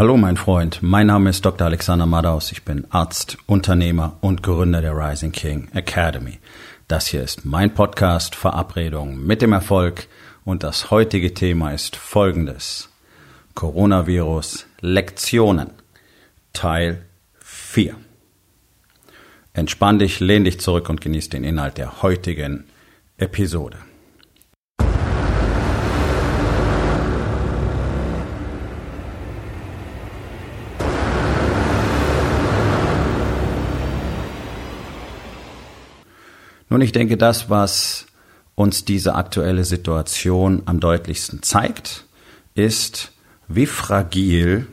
Hallo mein Freund, mein Name ist Dr. Alexander Madaus, ich bin Arzt, Unternehmer und Gründer der Rising King Academy. Das hier ist mein Podcast Verabredung mit dem Erfolg und das heutige Thema ist folgendes. Coronavirus Lektionen Teil 4. Entspann dich, lehn dich zurück und genieß den Inhalt der heutigen Episode. Nun, ich denke, das, was uns diese aktuelle Situation am deutlichsten zeigt, ist, wie fragil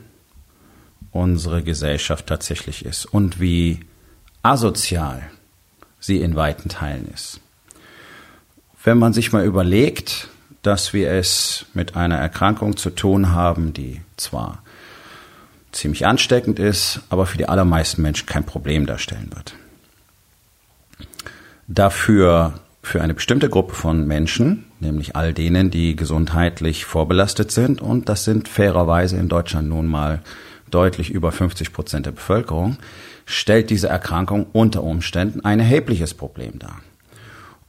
unsere Gesellschaft tatsächlich ist und wie asozial sie in weiten Teilen ist. Wenn man sich mal überlegt, dass wir es mit einer Erkrankung zu tun haben, die zwar ziemlich ansteckend ist, aber für die allermeisten Menschen kein Problem darstellen wird dafür für eine bestimmte Gruppe von Menschen, nämlich all denen, die gesundheitlich vorbelastet sind, und das sind fairerweise in Deutschland nun mal deutlich über 50 Prozent der Bevölkerung, stellt diese Erkrankung unter Umständen ein erhebliches Problem dar.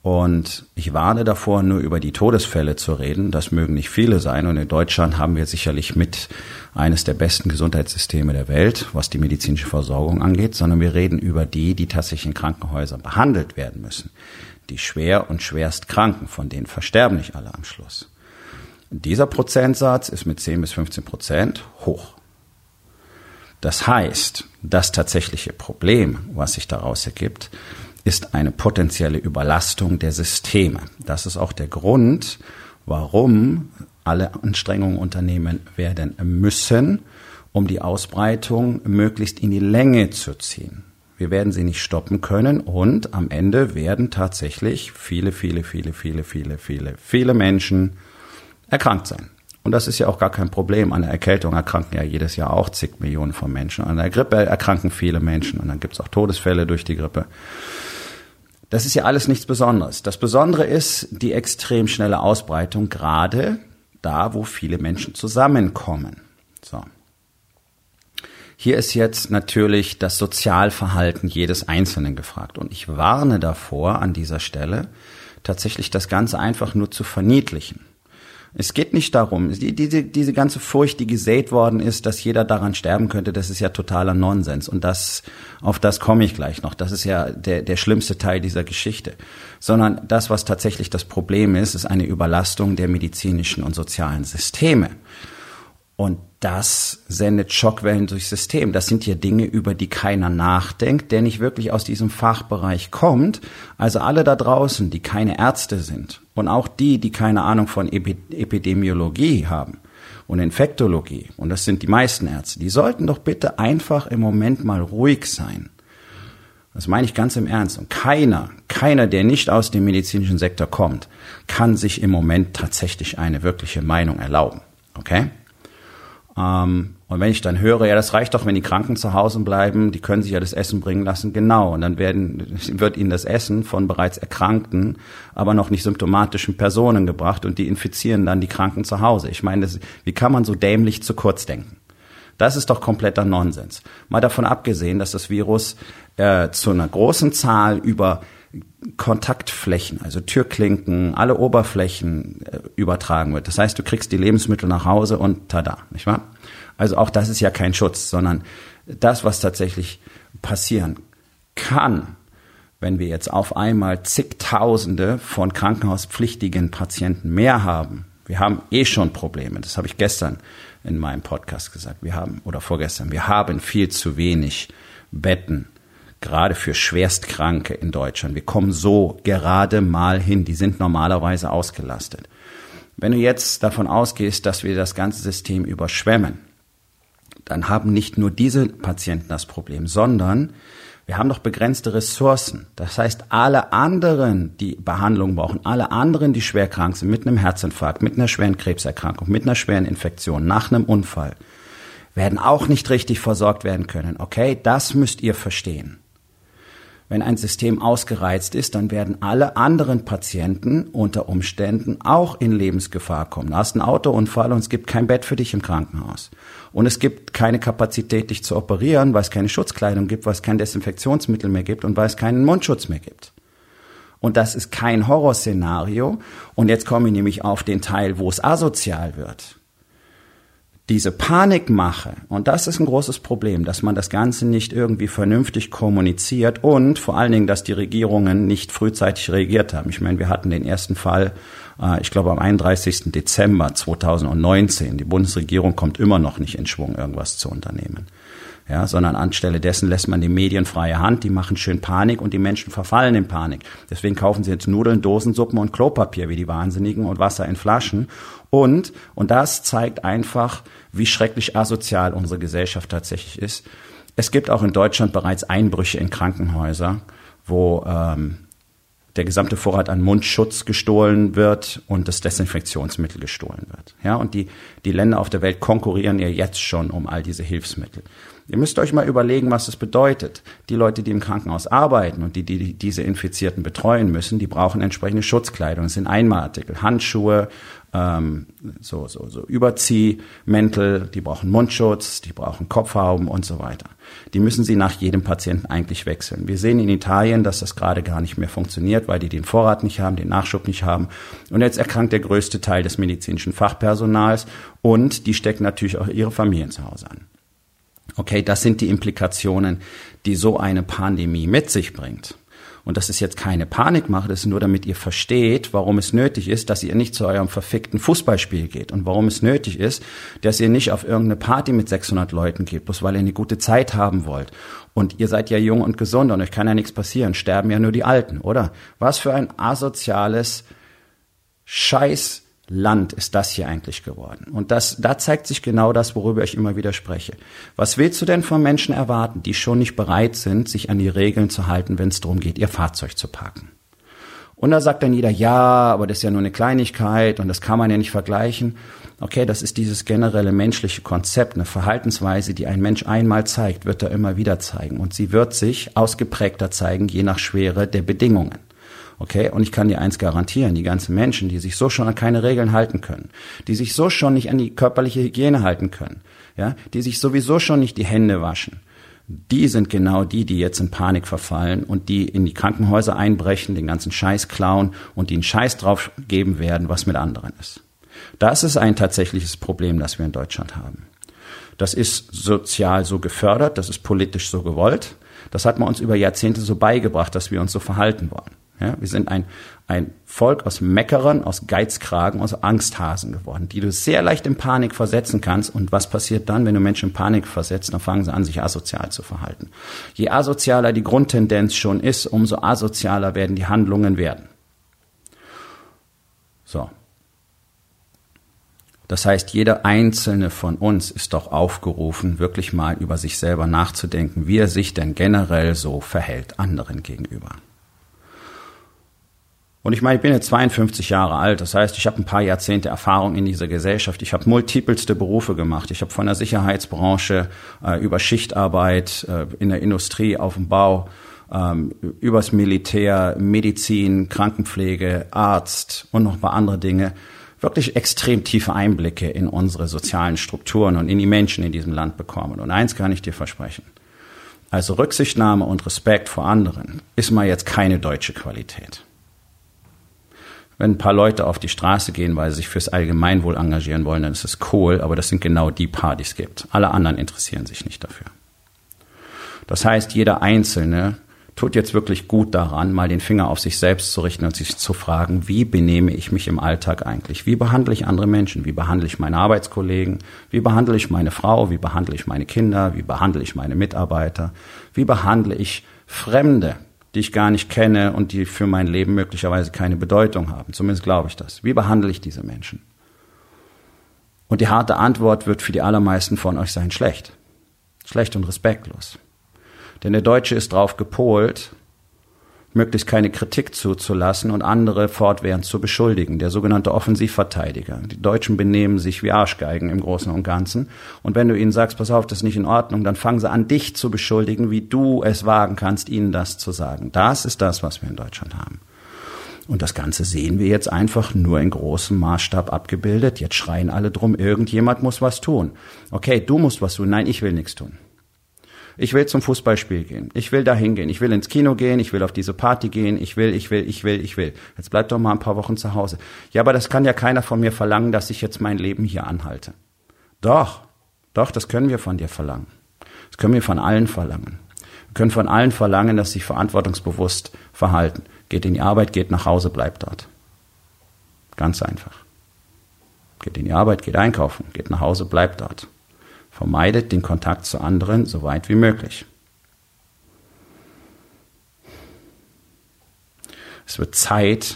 Und ich warne davor, nur über die Todesfälle zu reden. Das mögen nicht viele sein. Und in Deutschland haben wir sicherlich mit eines der besten Gesundheitssysteme der Welt, was die medizinische Versorgung angeht, sondern wir reden über die, die tatsächlich in Krankenhäusern behandelt werden müssen. Die schwer und schwerst Kranken, von denen versterben nicht alle am Schluss. Dieser Prozentsatz ist mit 10 bis 15 Prozent hoch. Das heißt, das tatsächliche Problem, was sich daraus ergibt, ist eine potenzielle Überlastung der Systeme. Das ist auch der Grund, warum alle Anstrengungen unternehmen werden müssen, um die Ausbreitung möglichst in die Länge zu ziehen. Wir werden sie nicht stoppen können und am Ende werden tatsächlich viele, viele, viele, viele, viele, viele, viele Menschen erkrankt sein. Und das ist ja auch gar kein Problem. An der Erkältung erkranken ja jedes Jahr auch zig Millionen von Menschen. An der Grippe erkranken viele Menschen und dann gibt es auch Todesfälle durch die Grippe. Das ist ja alles nichts Besonderes. Das Besondere ist die extrem schnelle Ausbreitung, gerade da, wo viele Menschen zusammenkommen. So. Hier ist jetzt natürlich das Sozialverhalten jedes Einzelnen gefragt. Und ich warne davor, an dieser Stelle tatsächlich das Ganze einfach nur zu verniedlichen. Es geht nicht darum, die, diese, diese ganze Furcht, die gesät worden ist, dass jeder daran sterben könnte, das ist ja totaler Nonsens. Und das, auf das komme ich gleich noch. Das ist ja der, der schlimmste Teil dieser Geschichte. Sondern das, was tatsächlich das Problem ist, ist eine Überlastung der medizinischen und sozialen Systeme. Und das sendet Schockwellen durchs System. Das sind ja Dinge, über die keiner nachdenkt, der nicht wirklich aus diesem Fachbereich kommt. Also alle da draußen, die keine Ärzte sind und auch die, die keine Ahnung von Epidemiologie haben und Infektologie, und das sind die meisten Ärzte, die sollten doch bitte einfach im Moment mal ruhig sein. Das meine ich ganz im Ernst. Und keiner, keiner, der nicht aus dem medizinischen Sektor kommt, kann sich im Moment tatsächlich eine wirkliche Meinung erlauben. Okay? Ähm, und wenn ich dann höre, ja, das reicht doch, wenn die Kranken zu Hause bleiben, die können sich ja das Essen bringen lassen, genau. Und dann werden, wird ihnen das Essen von bereits erkrankten, aber noch nicht symptomatischen Personen gebracht und die infizieren dann die Kranken zu Hause. Ich meine, das, wie kann man so dämlich zu kurz denken? Das ist doch kompletter Nonsens. Mal davon abgesehen, dass das Virus äh, zu einer großen Zahl über Kontaktflächen, also Türklinken, alle Oberflächen äh, übertragen wird. Das heißt, du kriegst die Lebensmittel nach Hause und tada, nicht wahr? Also auch das ist ja kein Schutz, sondern das, was tatsächlich passieren kann, wenn wir jetzt auf einmal zigtausende von krankenhauspflichtigen Patienten mehr haben. Wir haben eh schon Probleme. Das habe ich gestern in meinem Podcast gesagt. Wir haben, oder vorgestern, wir haben viel zu wenig Betten gerade für Schwerstkranke in Deutschland. Wir kommen so gerade mal hin. Die sind normalerweise ausgelastet. Wenn du jetzt davon ausgehst, dass wir das ganze System überschwemmen, dann haben nicht nur diese Patienten das Problem, sondern wir haben doch begrenzte Ressourcen. Das heißt, alle anderen, die Behandlung brauchen, alle anderen, die schwer krank sind, mit einem Herzinfarkt, mit einer schweren Krebserkrankung, mit einer schweren Infektion, nach einem Unfall, werden auch nicht richtig versorgt werden können. Okay, das müsst ihr verstehen. Wenn ein System ausgereizt ist, dann werden alle anderen Patienten unter Umständen auch in Lebensgefahr kommen. Du hast einen Autounfall und es gibt kein Bett für dich im Krankenhaus. Und es gibt keine Kapazität, dich zu operieren, weil es keine Schutzkleidung gibt, weil es kein Desinfektionsmittel mehr gibt und weil es keinen Mundschutz mehr gibt. Und das ist kein Horrorszenario. Und jetzt komme ich nämlich auf den Teil, wo es asozial wird diese Panikmache, und das ist ein großes Problem, dass man das Ganze nicht irgendwie vernünftig kommuniziert und vor allen Dingen, dass die Regierungen nicht frühzeitig reagiert haben. Ich meine, wir hatten den ersten Fall, äh, ich glaube am 31. Dezember 2019. Die Bundesregierung kommt immer noch nicht in Schwung, irgendwas zu unternehmen ja, sondern anstelle dessen lässt man die Medien freie Hand, die machen schön Panik und die Menschen verfallen in Panik. Deswegen kaufen sie jetzt Nudeln, Dosensuppen und Klopapier wie die Wahnsinnigen und Wasser in Flaschen. Und, und das zeigt einfach, wie schrecklich asozial unsere Gesellschaft tatsächlich ist. Es gibt auch in Deutschland bereits Einbrüche in Krankenhäuser, wo ähm, der gesamte Vorrat an Mundschutz gestohlen wird und das Desinfektionsmittel gestohlen wird. Ja, und die, die Länder auf der Welt konkurrieren ja jetzt schon um all diese Hilfsmittel. Ihr müsst euch mal überlegen, was das bedeutet. Die Leute, die im Krankenhaus arbeiten und die, die diese Infizierten betreuen müssen, die brauchen entsprechende Schutzkleidung. Das sind Einmalartikel, Handschuhe, ähm, so, so, so Überziehmäntel, die brauchen Mundschutz, die brauchen Kopfhauben und so weiter. Die müssen sie nach jedem Patienten eigentlich wechseln. Wir sehen in Italien, dass das gerade gar nicht mehr funktioniert, weil die den Vorrat nicht haben, den Nachschub nicht haben. Und jetzt erkrankt der größte Teil des medizinischen Fachpersonals und die stecken natürlich auch ihre Familien zu Hause an. Okay, das sind die Implikationen, die so eine Pandemie mit sich bringt. Und das ist jetzt keine Panikmache, das ist nur damit ihr versteht, warum es nötig ist, dass ihr nicht zu eurem verfickten Fußballspiel geht und warum es nötig ist, dass ihr nicht auf irgendeine Party mit 600 Leuten geht, bloß weil ihr eine gute Zeit haben wollt. Und ihr seid ja jung und gesund und euch kann ja nichts passieren, sterben ja nur die Alten, oder? Was für ein asoziales Scheiß Land ist das hier eigentlich geworden? Und das, da zeigt sich genau das, worüber ich immer wieder spreche. Was willst du denn von Menschen erwarten, die schon nicht bereit sind, sich an die Regeln zu halten, wenn es darum geht, ihr Fahrzeug zu parken? Und da sagt dann jeder, ja, aber das ist ja nur eine Kleinigkeit und das kann man ja nicht vergleichen. Okay, das ist dieses generelle menschliche Konzept, eine Verhaltensweise, die ein Mensch einmal zeigt, wird er immer wieder zeigen. Und sie wird sich ausgeprägter zeigen, je nach Schwere der Bedingungen. Okay, und ich kann dir eins garantieren, die ganzen Menschen, die sich so schon an keine Regeln halten können, die sich so schon nicht an die körperliche Hygiene halten können, ja, die sich sowieso schon nicht die Hände waschen, die sind genau die, die jetzt in Panik verfallen und die in die Krankenhäuser einbrechen, den ganzen Scheiß klauen und einen Scheiß drauf geben werden, was mit anderen ist. Das ist ein tatsächliches Problem, das wir in Deutschland haben. Das ist sozial so gefördert, das ist politisch so gewollt. Das hat man uns über Jahrzehnte so beigebracht, dass wir uns so verhalten wollen. Ja, wir sind ein, ein Volk aus Meckerern, aus Geizkragen, aus Angsthasen geworden, die du sehr leicht in Panik versetzen kannst. Und was passiert dann, wenn du Menschen in Panik versetzt? Dann fangen sie an, sich asozial zu verhalten. Je asozialer die Grundtendenz schon ist, umso asozialer werden die Handlungen werden. So. Das heißt, jeder einzelne von uns ist doch aufgerufen, wirklich mal über sich selber nachzudenken, wie er sich denn generell so verhält anderen gegenüber. Und ich meine, ich bin jetzt 52 Jahre alt, das heißt, ich habe ein paar Jahrzehnte Erfahrung in dieser Gesellschaft. Ich habe multipelste Berufe gemacht. Ich habe von der Sicherheitsbranche äh, über Schichtarbeit äh, in der Industrie, auf dem Bau, ähm, übers Militär, Medizin, Krankenpflege, Arzt und noch ein paar andere Dinge wirklich extrem tiefe Einblicke in unsere sozialen Strukturen und in die Menschen in diesem Land bekommen. Und eins kann ich dir versprechen. Also Rücksichtnahme und Respekt vor anderen ist mal jetzt keine deutsche Qualität wenn ein paar Leute auf die Straße gehen, weil sie sich fürs Allgemeinwohl engagieren wollen, dann ist es cool, aber das sind genau die es gibt. Alle anderen interessieren sich nicht dafür. Das heißt, jeder Einzelne tut jetzt wirklich gut daran, mal den Finger auf sich selbst zu richten und sich zu fragen, wie benehme ich mich im Alltag eigentlich? Wie behandle ich andere Menschen? Wie behandle ich meine Arbeitskollegen? Wie behandle ich meine Frau? Wie behandle ich meine Kinder? Wie behandle ich meine Mitarbeiter? Wie behandle ich Fremde? Die ich gar nicht kenne und die für mein Leben möglicherweise keine Bedeutung haben. Zumindest glaube ich das. Wie behandle ich diese Menschen? Und die harte Antwort wird für die allermeisten von euch sein schlecht. Schlecht und respektlos. Denn der Deutsche ist drauf gepolt, möglichst keine Kritik zuzulassen und andere fortwährend zu beschuldigen. Der sogenannte Offensivverteidiger. Die Deutschen benehmen sich wie Arschgeigen im Großen und Ganzen. Und wenn du ihnen sagst, pass auf, das ist nicht in Ordnung, dann fangen sie an, dich zu beschuldigen, wie du es wagen kannst, ihnen das zu sagen. Das ist das, was wir in Deutschland haben. Und das Ganze sehen wir jetzt einfach nur in großem Maßstab abgebildet. Jetzt schreien alle drum, irgendjemand muss was tun. Okay, du musst was tun. Nein, ich will nichts tun. Ich will zum Fußballspiel gehen. Ich will dahin gehen. Ich will ins Kino gehen. Ich will auf diese Party gehen. Ich will, ich will, ich will, ich will. Jetzt bleib doch mal ein paar Wochen zu Hause. Ja, aber das kann ja keiner von mir verlangen, dass ich jetzt mein Leben hier anhalte. Doch, doch, das können wir von dir verlangen. Das können wir von allen verlangen. Wir können von allen verlangen, dass sie verantwortungsbewusst verhalten. Geht in die Arbeit, geht nach Hause, bleibt dort. Ganz einfach. Geht in die Arbeit, geht einkaufen, geht nach Hause, bleibt dort. Vermeidet den Kontakt zu anderen so weit wie möglich. Es wird Zeit,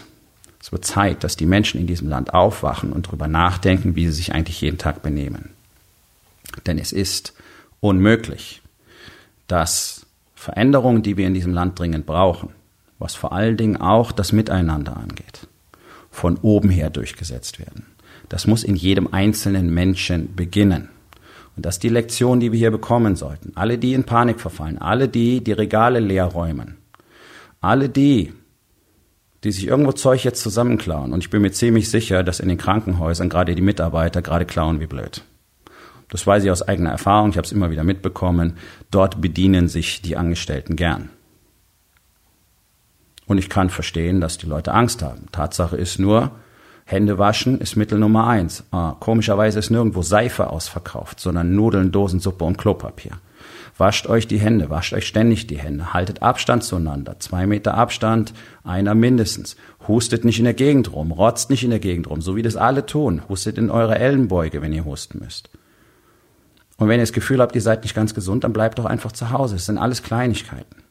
es wird Zeit, dass die Menschen in diesem Land aufwachen und darüber nachdenken, wie sie sich eigentlich jeden Tag benehmen. Denn es ist unmöglich, dass Veränderungen, die wir in diesem Land dringend brauchen, was vor allen Dingen auch das Miteinander angeht, von oben her durchgesetzt werden. Das muss in jedem einzelnen Menschen beginnen. Und das ist die Lektion, die wir hier bekommen sollten. Alle, die in Panik verfallen, alle die, die Regale leer räumen, alle die, die sich irgendwo Zeug jetzt zusammenklauen. Und ich bin mir ziemlich sicher, dass in den Krankenhäusern gerade die Mitarbeiter gerade klauen wie blöd. Das weiß ich aus eigener Erfahrung, ich habe es immer wieder mitbekommen. Dort bedienen sich die Angestellten gern. Und ich kann verstehen, dass die Leute Angst haben. Tatsache ist nur, Hände waschen ist Mittel Nummer eins. Ah, komischerweise ist nirgendwo Seife ausverkauft, sondern Nudeln, Dosensuppe und Klopapier. Wascht euch die Hände, wascht euch ständig die Hände, haltet Abstand zueinander, zwei Meter Abstand, einer mindestens. Hustet nicht in der Gegend rum, rotzt nicht in der Gegend rum, so wie das alle tun. Hustet in eure Ellenbeuge, wenn ihr husten müsst. Und wenn ihr das Gefühl habt, ihr seid nicht ganz gesund, dann bleibt doch einfach zu Hause. Es sind alles Kleinigkeiten.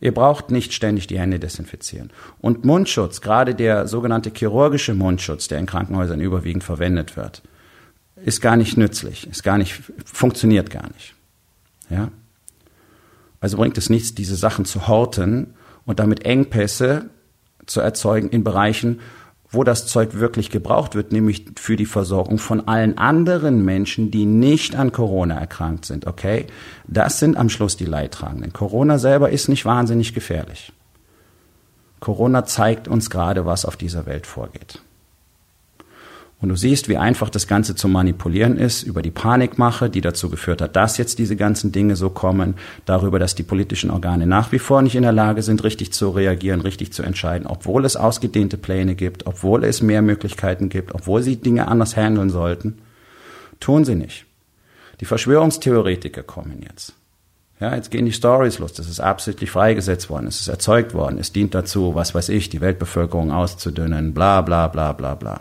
Ihr braucht nicht ständig die Hände desinfizieren. Und Mundschutz, gerade der sogenannte chirurgische Mundschutz, der in Krankenhäusern überwiegend verwendet wird, ist gar nicht nützlich, ist gar nicht, funktioniert gar nicht. Ja? Also bringt es nichts, diese Sachen zu horten und damit Engpässe zu erzeugen in Bereichen, wo das Zeug wirklich gebraucht wird, nämlich für die Versorgung von allen anderen Menschen, die nicht an Corona erkrankt sind, okay? Das sind am Schluss die Leidtragenden. Corona selber ist nicht wahnsinnig gefährlich. Corona zeigt uns gerade, was auf dieser Welt vorgeht. Und du siehst, wie einfach das Ganze zu manipulieren ist über die Panikmache, die dazu geführt hat, dass jetzt diese ganzen Dinge so kommen, darüber, dass die politischen Organe nach wie vor nicht in der Lage sind, richtig zu reagieren, richtig zu entscheiden, obwohl es ausgedehnte Pläne gibt, obwohl es mehr Möglichkeiten gibt, obwohl sie Dinge anders handeln sollten. Tun sie nicht. Die Verschwörungstheoretiker kommen jetzt. Ja, jetzt gehen die Stories los. Das ist absichtlich freigesetzt worden. Es ist erzeugt worden. Es dient dazu, was weiß ich, die Weltbevölkerung auszudünnen. Bla, bla, bla, bla, bla.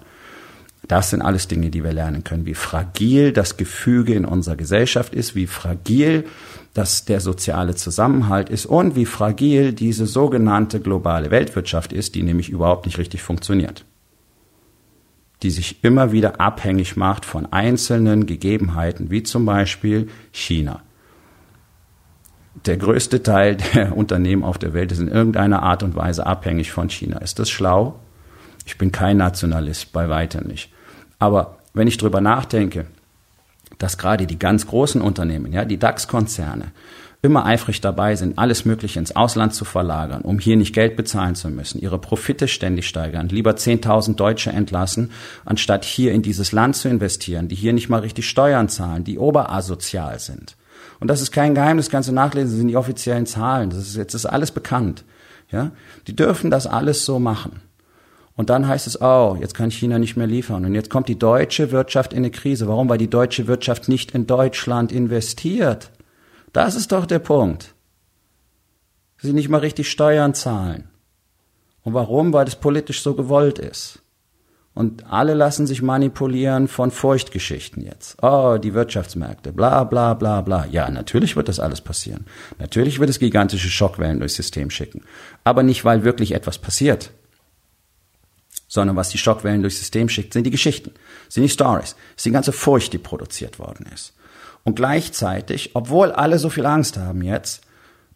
Das sind alles Dinge, die wir lernen können, wie fragil das Gefüge in unserer Gesellschaft ist, wie fragil das der soziale Zusammenhalt ist und wie fragil diese sogenannte globale Weltwirtschaft ist, die nämlich überhaupt nicht richtig funktioniert. Die sich immer wieder abhängig macht von einzelnen Gegebenheiten, wie zum Beispiel China. Der größte Teil der Unternehmen auf der Welt ist in irgendeiner Art und Weise abhängig von China. Ist das schlau? Ich bin kein Nationalist, bei weitem nicht. Aber wenn ich drüber nachdenke, dass gerade die ganz großen Unternehmen, ja, die DAX-Konzerne, immer eifrig dabei sind, alles Mögliche ins Ausland zu verlagern, um hier nicht Geld bezahlen zu müssen, ihre Profite ständig steigern, lieber 10.000 Deutsche entlassen, anstatt hier in dieses Land zu investieren, die hier nicht mal richtig Steuern zahlen, die oberasozial sind. Und das ist kein Geheimnis, kannst du nachlesen, das sind die offiziellen Zahlen, das ist jetzt ist alles bekannt. Ja, die dürfen das alles so machen. Und dann heißt es, oh, jetzt kann China nicht mehr liefern. Und jetzt kommt die deutsche Wirtschaft in eine Krise. Warum? Weil die deutsche Wirtschaft nicht in Deutschland investiert. Das ist doch der Punkt. Sie nicht mal richtig Steuern zahlen. Und warum? Weil das politisch so gewollt ist. Und alle lassen sich manipulieren von Furchtgeschichten jetzt. Oh, die Wirtschaftsmärkte, bla bla bla bla. Ja, natürlich wird das alles passieren. Natürlich wird es gigantische Schockwellen durchs System schicken. Aber nicht, weil wirklich etwas passiert, sondern was die Schockwellen durchs System schickt, sind die Geschichten, sind die Stories, ist die ganze Furcht, die produziert worden ist. Und gleichzeitig, obwohl alle so viel Angst haben jetzt,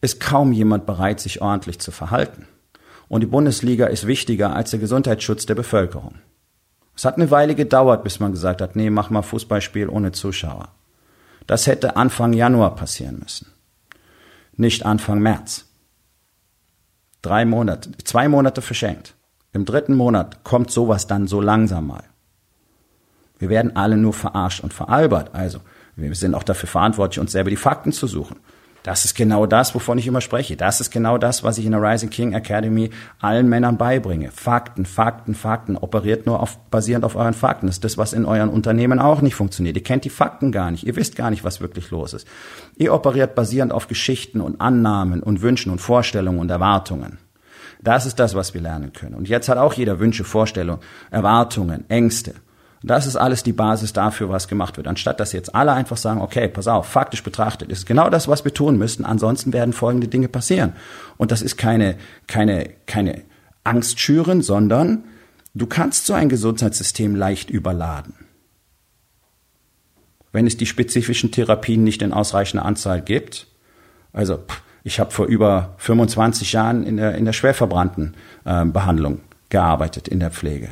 ist kaum jemand bereit, sich ordentlich zu verhalten. Und die Bundesliga ist wichtiger als der Gesundheitsschutz der Bevölkerung. Es hat eine Weile gedauert, bis man gesagt hat, nee, mach mal Fußballspiel ohne Zuschauer. Das hätte Anfang Januar passieren müssen. Nicht Anfang März. Drei Monate, zwei Monate verschenkt. Im dritten Monat kommt sowas dann so langsam mal. Wir werden alle nur verarscht und veralbert. Also, wir sind auch dafür verantwortlich, uns selber die Fakten zu suchen. Das ist genau das, wovon ich immer spreche. Das ist genau das, was ich in der Rising King Academy allen Männern beibringe. Fakten, Fakten, Fakten. Operiert nur auf, basierend auf euren Fakten. Das ist das, was in euren Unternehmen auch nicht funktioniert. Ihr kennt die Fakten gar nicht. Ihr wisst gar nicht, was wirklich los ist. Ihr operiert basierend auf Geschichten und Annahmen und Wünschen und Vorstellungen und Erwartungen. Das ist das, was wir lernen können. Und jetzt hat auch jeder Wünsche, Vorstellungen, Erwartungen, Ängste. Das ist alles die Basis dafür, was gemacht wird. Anstatt dass jetzt alle einfach sagen, okay, pass auf, faktisch betrachtet ist genau das, was wir tun müssen. Ansonsten werden folgende Dinge passieren. Und das ist keine, keine, keine Angst schüren, sondern du kannst so ein Gesundheitssystem leicht überladen. Wenn es die spezifischen Therapien nicht in ausreichender Anzahl gibt, also ich habe vor über 25 Jahren in der, in der schwerverbrannten äh, Behandlung gearbeitet, in der Pflege.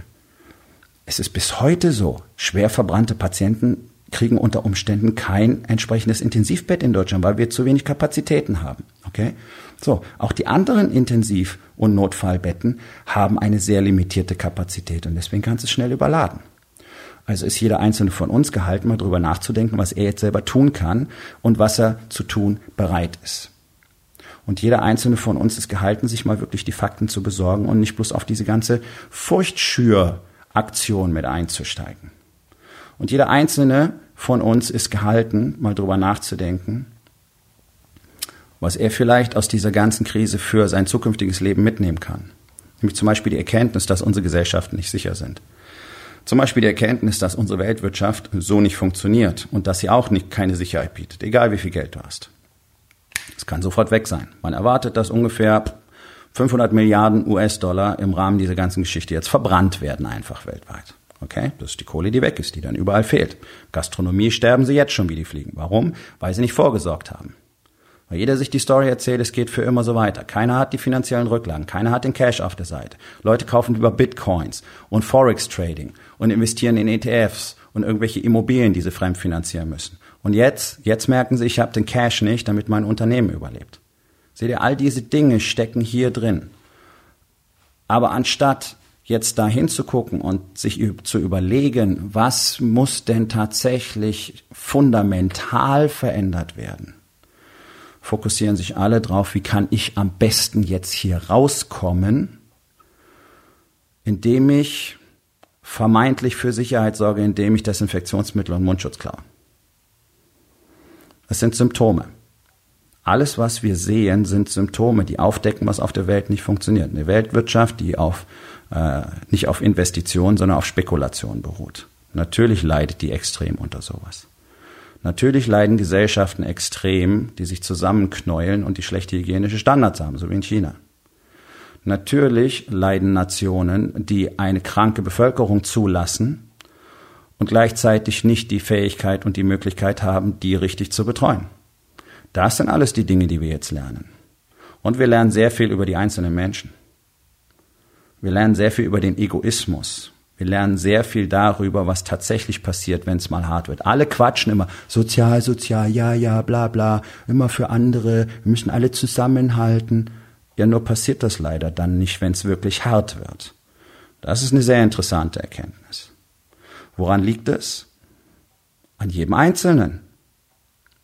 Es ist bis heute so, schwer verbrannte Patienten kriegen unter Umständen kein entsprechendes Intensivbett in Deutschland, weil wir zu wenig Kapazitäten haben. Okay? So, auch die anderen Intensiv- und Notfallbetten haben eine sehr limitierte Kapazität und deswegen kannst du es schnell überladen. Also ist jeder einzelne von uns gehalten, mal drüber nachzudenken, was er jetzt selber tun kann und was er zu tun bereit ist. Und jeder einzelne von uns ist gehalten, sich mal wirklich die Fakten zu besorgen und nicht bloß auf diese ganze Furchtschür Aktion mit einzusteigen. Und jeder einzelne von uns ist gehalten, mal drüber nachzudenken, was er vielleicht aus dieser ganzen Krise für sein zukünftiges Leben mitnehmen kann. Nämlich zum Beispiel die Erkenntnis, dass unsere Gesellschaften nicht sicher sind. Zum Beispiel die Erkenntnis, dass unsere Weltwirtschaft so nicht funktioniert und dass sie auch nicht, keine Sicherheit bietet, egal wie viel Geld du hast. Es kann sofort weg sein. Man erwartet, dass ungefähr 500 Milliarden US-Dollar im Rahmen dieser ganzen Geschichte jetzt verbrannt werden einfach weltweit. Okay, das ist die Kohle, die weg ist, die dann überall fehlt. Gastronomie sterben sie jetzt schon wie die Fliegen. Warum? Weil sie nicht vorgesorgt haben. Weil jeder sich die Story erzählt, es geht für immer so weiter. Keiner hat die finanziellen Rücklagen, keiner hat den Cash auf der Seite. Leute kaufen über Bitcoins und Forex Trading und investieren in ETFs und irgendwelche Immobilien, die sie fremdfinanzieren müssen. Und jetzt, jetzt merken sie, ich habe den Cash nicht, damit mein Unternehmen überlebt. Seht ihr, all diese Dinge stecken hier drin. Aber anstatt jetzt da hinzugucken und sich zu überlegen, was muss denn tatsächlich fundamental verändert werden, fokussieren sich alle drauf, wie kann ich am besten jetzt hier rauskommen, indem ich vermeintlich für Sicherheit sorge, indem ich Desinfektionsmittel und Mundschutz klaue. Das sind Symptome. Alles, was wir sehen, sind Symptome, die aufdecken, was auf der Welt nicht funktioniert. Eine Weltwirtschaft, die auf, äh, nicht auf Investitionen, sondern auf Spekulation beruht. Natürlich leidet die extrem unter sowas. Natürlich leiden Gesellschaften extrem, die sich zusammenknäulen und die schlechte hygienische Standards haben, so wie in China. Natürlich leiden Nationen, die eine kranke Bevölkerung zulassen und gleichzeitig nicht die Fähigkeit und die Möglichkeit haben, die richtig zu betreuen. Das sind alles die Dinge, die wir jetzt lernen. Und wir lernen sehr viel über die einzelnen Menschen. Wir lernen sehr viel über den Egoismus. Wir lernen sehr viel darüber, was tatsächlich passiert, wenn es mal hart wird. Alle quatschen immer sozial, sozial, ja, ja, bla, bla, immer für andere. Wir müssen alle zusammenhalten. Ja, nur passiert das leider dann nicht, wenn es wirklich hart wird. Das ist eine sehr interessante Erkenntnis. Woran liegt es? An jedem Einzelnen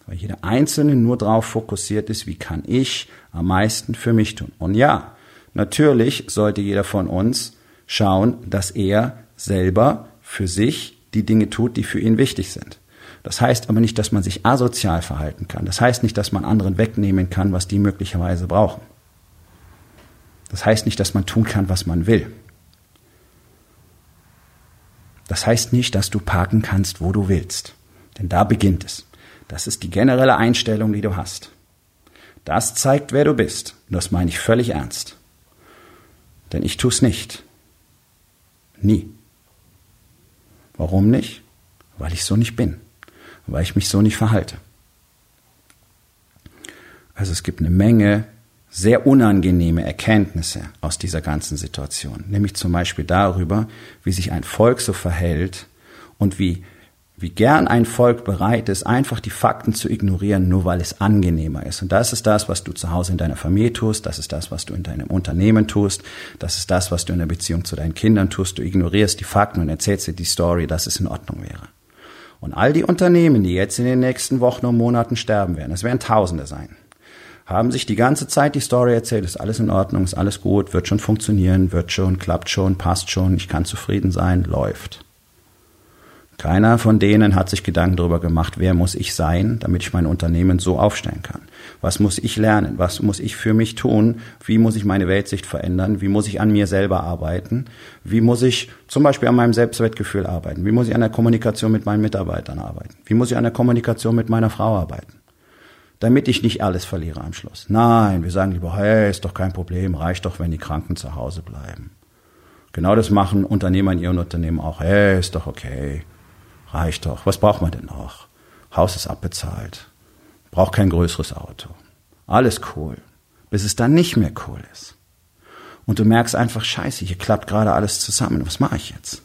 weil jeder Einzelne nur darauf fokussiert ist, wie kann ich am meisten für mich tun. Und ja, natürlich sollte jeder von uns schauen, dass er selber für sich die Dinge tut, die für ihn wichtig sind. Das heißt aber nicht, dass man sich asozial verhalten kann. Das heißt nicht, dass man anderen wegnehmen kann, was die möglicherweise brauchen. Das heißt nicht, dass man tun kann, was man will. Das heißt nicht, dass du parken kannst, wo du willst. Denn da beginnt es. Das ist die generelle Einstellung, die du hast. Das zeigt, wer du bist. Und das meine ich völlig ernst. Denn ich tue es nicht. Nie. Warum nicht? Weil ich so nicht bin. Weil ich mich so nicht verhalte. Also es gibt eine Menge sehr unangenehme Erkenntnisse aus dieser ganzen Situation, nämlich zum Beispiel darüber, wie sich ein Volk so verhält und wie, wie gern ein Volk bereit ist, einfach die Fakten zu ignorieren, nur weil es angenehmer ist. Und das ist das, was du zu Hause in deiner Familie tust, das ist das, was du in deinem Unternehmen tust, das ist das, was du in der Beziehung zu deinen Kindern tust. Du ignorierst die Fakten und erzählst dir die Story, dass es in Ordnung wäre. Und all die Unternehmen, die jetzt in den nächsten Wochen und Monaten sterben werden, es werden Tausende sein, haben sich die ganze Zeit die Story erzählt, ist alles in Ordnung, ist alles gut, wird schon funktionieren, wird schon, klappt schon, passt schon, ich kann zufrieden sein, läuft. Keiner von denen hat sich Gedanken darüber gemacht, wer muss ich sein, damit ich mein Unternehmen so aufstellen kann. Was muss ich lernen? Was muss ich für mich tun? Wie muss ich meine Weltsicht verändern? Wie muss ich an mir selber arbeiten? Wie muss ich zum Beispiel an meinem Selbstwertgefühl arbeiten? Wie muss ich an der Kommunikation mit meinen Mitarbeitern arbeiten? Wie muss ich an der Kommunikation mit meiner Frau arbeiten? Damit ich nicht alles verliere am Schluss. Nein, wir sagen lieber, hey, ist doch kein Problem, reicht doch, wenn die Kranken zu Hause bleiben. Genau das machen Unternehmer in ihren Unternehmen auch. Hey, ist doch okay, reicht doch. Was braucht man denn noch? Haus ist abbezahlt, braucht kein größeres Auto. Alles cool, bis es dann nicht mehr cool ist. Und du merkst einfach, scheiße, hier klappt gerade alles zusammen. Was mache ich jetzt?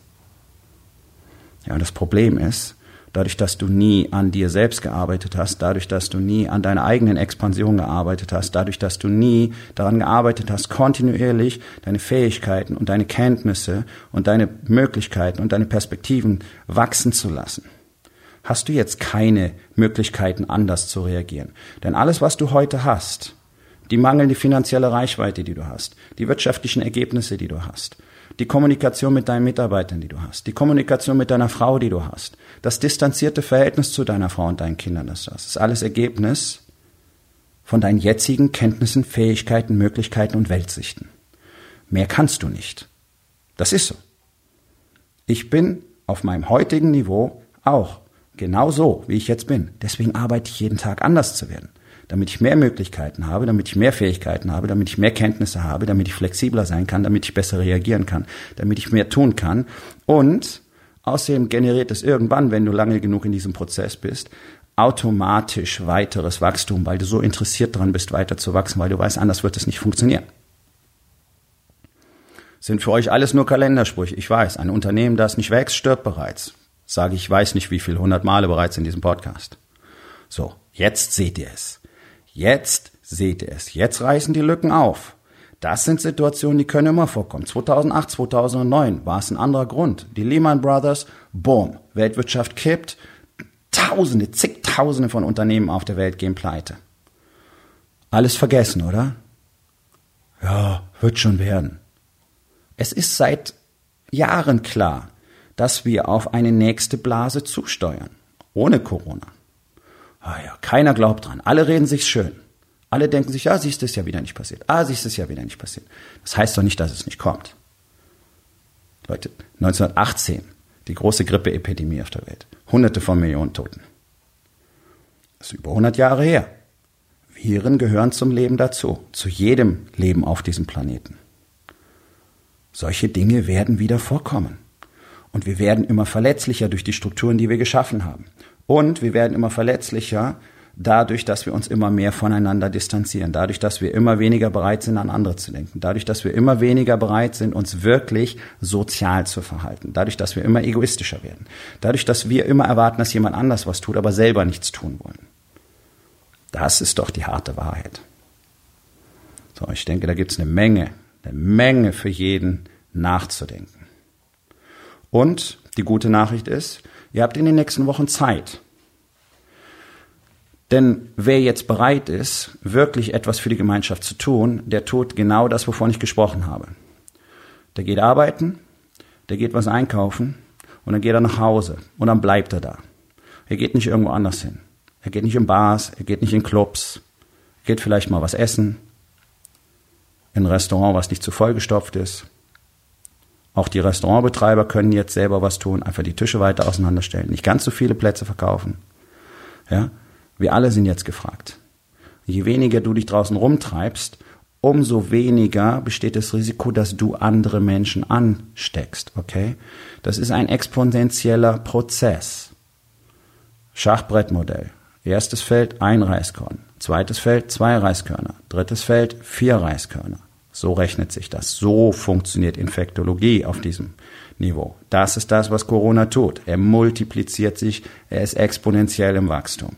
Ja, und das Problem ist, dadurch, dass du nie an dir selbst gearbeitet hast, dadurch, dass du nie an deiner eigenen Expansion gearbeitet hast, dadurch, dass du nie daran gearbeitet hast, kontinuierlich deine Fähigkeiten und deine Kenntnisse und deine Möglichkeiten und deine Perspektiven wachsen zu lassen, hast du jetzt keine Möglichkeiten, anders zu reagieren. Denn alles, was du heute hast, die mangelnde finanzielle Reichweite, die du hast, die wirtschaftlichen Ergebnisse, die du hast, die Kommunikation mit deinen Mitarbeitern, die du hast, die Kommunikation mit deiner Frau, die du hast, das distanzierte Verhältnis zu deiner Frau und deinen Kindern, das du hast, ist alles Ergebnis von deinen jetzigen Kenntnissen, Fähigkeiten, Möglichkeiten und Weltsichten. Mehr kannst du nicht. Das ist so. Ich bin auf meinem heutigen Niveau auch genau so, wie ich jetzt bin. Deswegen arbeite ich jeden Tag anders zu werden damit ich mehr Möglichkeiten habe, damit ich mehr Fähigkeiten habe, damit ich mehr Kenntnisse habe, damit ich flexibler sein kann, damit ich besser reagieren kann, damit ich mehr tun kann. Und außerdem generiert es irgendwann, wenn du lange genug in diesem Prozess bist, automatisch weiteres Wachstum, weil du so interessiert daran bist, weiter zu wachsen, weil du weißt, anders wird es nicht funktionieren. Sind für euch alles nur Kalendersprüche. Ich weiß, ein Unternehmen, das nicht wächst, stirbt bereits. Sage ich, weiß nicht wie viel, hundert Male bereits in diesem Podcast. So, jetzt seht ihr es. Jetzt seht ihr es. Jetzt reißen die Lücken auf. Das sind Situationen, die können immer vorkommen. 2008, 2009 war es ein anderer Grund. Die Lehman Brothers, boom, Weltwirtschaft kippt, Tausende, zigtausende von Unternehmen auf der Welt gehen pleite. Alles vergessen, oder? Ja, wird schon werden. Es ist seit Jahren klar, dass wir auf eine nächste Blase zusteuern. Ohne Corona. Ah ja, keiner glaubt dran. Alle reden sich schön. Alle denken sich, ja, siehst du, ist ja wieder nicht passiert. Ah, siehst du, ist ja wieder nicht passiert. Das heißt doch nicht, dass es nicht kommt. Leute, 1918, die große Grippeepidemie auf der Welt. Hunderte von Millionen Toten. Das ist über 100 Jahre her. Viren gehören zum Leben dazu. Zu jedem Leben auf diesem Planeten. Solche Dinge werden wieder vorkommen. Und wir werden immer verletzlicher durch die Strukturen, die wir geschaffen haben. Und wir werden immer verletzlicher dadurch, dass wir uns immer mehr voneinander distanzieren, dadurch, dass wir immer weniger bereit sind, an andere zu denken, dadurch, dass wir immer weniger bereit sind, uns wirklich sozial zu verhalten, dadurch, dass wir immer egoistischer werden, dadurch, dass wir immer erwarten, dass jemand anders was tut, aber selber nichts tun wollen. Das ist doch die harte Wahrheit. So, ich denke, da gibt es eine Menge, eine Menge für jeden nachzudenken. Und die gute Nachricht ist, Ihr habt in den nächsten Wochen Zeit. Denn wer jetzt bereit ist, wirklich etwas für die Gemeinschaft zu tun, der tut genau das, wovon ich gesprochen habe. Der geht arbeiten, der geht was einkaufen und dann geht er nach Hause und dann bleibt er da. Er geht nicht irgendwo anders hin. Er geht nicht in Bars, er geht nicht in Clubs, geht vielleicht mal was essen, in ein Restaurant, was nicht zu vollgestopft ist. Auch die Restaurantbetreiber können jetzt selber was tun, einfach die Tische weiter auseinanderstellen, nicht ganz so viele Plätze verkaufen. Ja, wir alle sind jetzt gefragt. Je weniger du dich draußen rumtreibst, umso weniger besteht das Risiko, dass du andere Menschen ansteckst, okay? Das ist ein exponentieller Prozess. Schachbrettmodell. Erstes Feld ein Reiskorn, zweites Feld zwei Reiskörner, drittes Feld vier Reiskörner. So rechnet sich das. So funktioniert Infektologie auf diesem Niveau. Das ist das, was Corona tut. Er multipliziert sich, er ist exponentiell im Wachstum.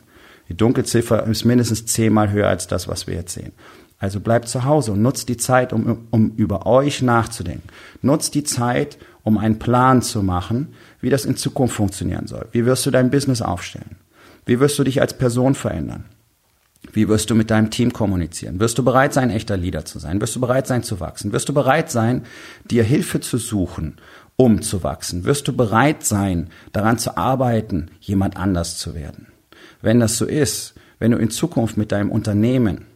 Die Dunkelziffer ist mindestens zehnmal höher als das, was wir jetzt sehen. Also bleibt zu Hause und nutzt die Zeit, um, um über euch nachzudenken. Nutzt die Zeit, um einen Plan zu machen, wie das in Zukunft funktionieren soll. Wie wirst du dein Business aufstellen? Wie wirst du dich als Person verändern? Wie wirst du mit deinem Team kommunizieren? Wirst du bereit sein, echter Leader zu sein? Wirst du bereit sein zu wachsen? Wirst du bereit sein, dir Hilfe zu suchen, um zu wachsen? Wirst du bereit sein, daran zu arbeiten, jemand anders zu werden? Wenn das so ist, wenn du in Zukunft mit deinem Unternehmen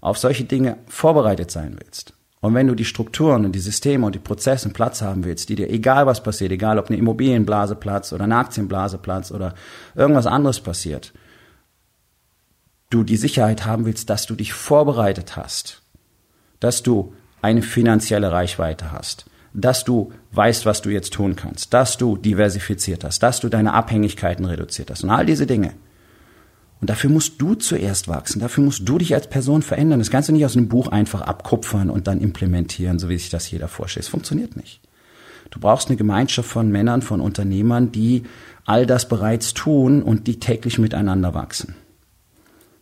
auf solche Dinge vorbereitet sein willst, und wenn du die Strukturen und die Systeme und die Prozesse Platz haben willst, die dir egal was passiert, egal ob eine Immobilienblase platzt oder eine Aktienblase platzt oder irgendwas anderes passiert, du die Sicherheit haben willst, dass du dich vorbereitet hast, dass du eine finanzielle Reichweite hast, dass du weißt, was du jetzt tun kannst, dass du diversifiziert hast, dass du deine Abhängigkeiten reduziert hast und all diese Dinge. Und dafür musst du zuerst wachsen, dafür musst du dich als Person verändern. Das kannst du nicht aus einem Buch einfach abkupfern und dann implementieren, so wie sich das jeder vorstellt. Es funktioniert nicht. Du brauchst eine Gemeinschaft von Männern, von Unternehmern, die all das bereits tun und die täglich miteinander wachsen.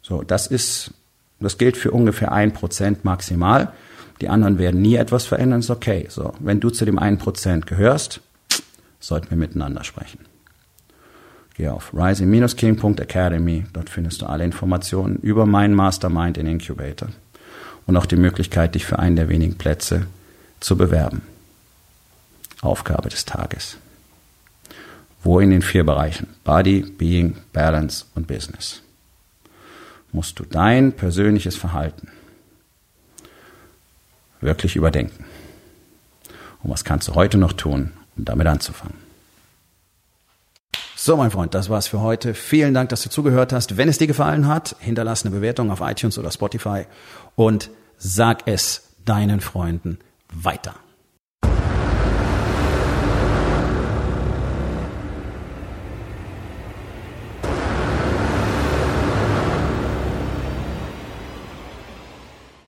So, das ist, das gilt für ungefähr ein Prozent maximal. Die anderen werden nie etwas verändern, ist okay. So, wenn du zu dem einen Prozent gehörst, sollten wir miteinander sprechen. Geh auf rising-king.academy, dort findest du alle Informationen über meinen Mastermind in Incubator und auch die Möglichkeit, dich für einen der wenigen Plätze zu bewerben. Aufgabe des Tages. Wo in den vier Bereichen? Body, Being, Balance und Business musst du dein persönliches Verhalten wirklich überdenken. Und was kannst du heute noch tun, um damit anzufangen? So, mein Freund, das war's für heute. Vielen Dank, dass du zugehört hast. Wenn es dir gefallen hat, hinterlass eine Bewertung auf iTunes oder Spotify und sag es deinen Freunden weiter.